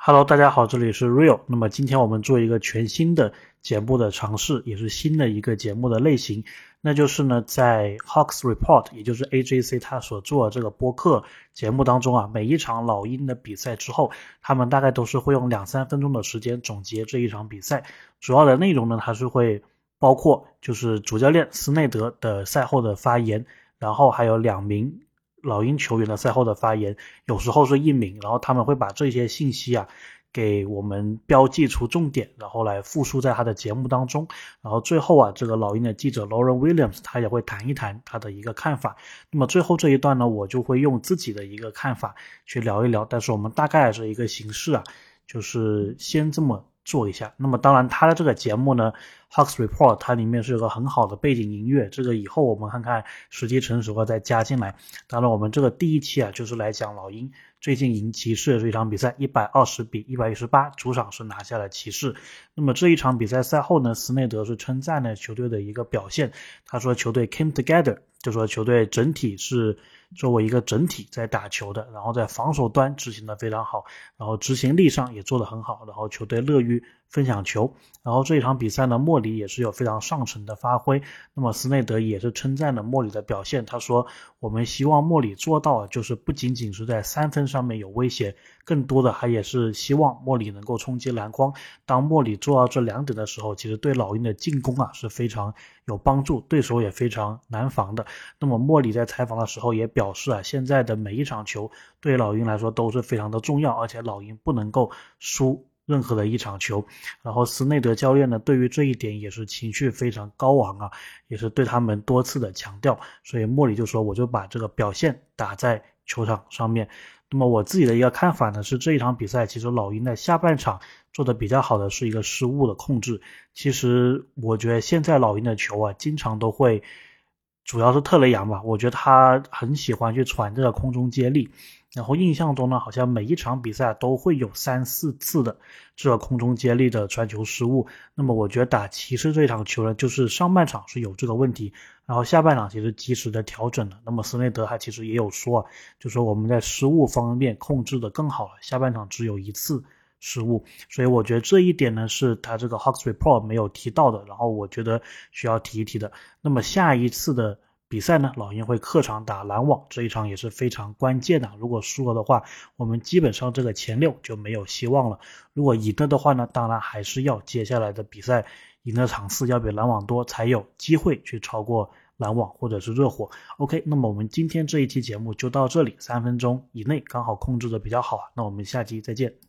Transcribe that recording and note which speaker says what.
Speaker 1: Hello，大家好，这里是 Real。那么今天我们做一个全新的节目的尝试，也是新的一个节目的类型，那就是呢，在 Hawks Report，也就是 AJC 他所做的这个播客节目当中啊，每一场老鹰的比赛之后，他们大概都是会用两三分钟的时间总结这一场比赛，主要的内容呢，它是会包括就是主教练斯内德的赛后的发言，然后还有两名。老鹰球员的赛后的发言，有时候是匿名，然后他们会把这些信息啊给我们标记出重点，然后来复述在他的节目当中。然后最后啊，这个老鹰的记者 Lauren Williams 他也会谈一谈他的一个看法。那么最后这一段呢，我就会用自己的一个看法去聊一聊。但是我们大概是一个形式啊，就是先这么。做一下，那么当然，他的这个节目呢，Hawks Report，它里面是有个很好的背景音乐，这个以后我们看看时机成熟了再加进来。当然，我们这个第一期啊，就是来讲老鹰最近赢骑士的这一场比赛，一百二十比一百一十八，主场是拿下了骑士。那么这一场比赛赛后呢，斯内德是称赞了球队的一个表现，他说球队 came together，就说球队整体是。作为一个整体在打球的，然后在防守端执行的非常好，然后执行力上也做得很好，然后球队乐于分享球，然后这一场比赛呢，莫里也是有非常上乘的发挥。那么斯内德也是称赞了莫里的表现，他说：“我们希望莫里做到，就是不仅仅是在三分上面有威胁，更多的还也是希望莫里能够冲击篮筐。当莫里做到这两点的时候，其实对老鹰的进攻啊是非常有帮助，对手也非常难防的。那么莫里在采访的时候也。”表示啊，现在的每一场球对老鹰来说都是非常的重要，而且老鹰不能够输任何的一场球。然后斯内德教练呢，对于这一点也是情绪非常高昂啊，也是对他们多次的强调。所以莫里就说，我就把这个表现打在球场上面。那么我自己的一个看法呢，是这一场比赛其实老鹰在下半场做的比较好的是一个失误的控制。其实我觉得现在老鹰的球啊，经常都会。主要是特雷杨吧，我觉得他很喜欢去传这个空中接力，然后印象中呢，好像每一场比赛都会有三四次的这个空中接力的传球失误。那么我觉得打骑士这场球呢，就是上半场是有这个问题，然后下半场其实及时的调整了。那么斯内德他其实也有说，就说我们在失误方面控制的更好了，下半场只有一次。失误，所以我觉得这一点呢是他这个 Hawks Report 没有提到的，然后我觉得需要提一提的。那么下一次的比赛呢，老鹰会客场打篮网，这一场也是非常关键的。如果输了的话，我们基本上这个前六就没有希望了。如果赢了的话呢，当然还是要接下来的比赛赢的场次要比篮网多，才有机会去超过篮网或者是热火。OK，那么我们今天这一期节目就到这里，三分钟以内刚好控制的比较好，那我们下期再见。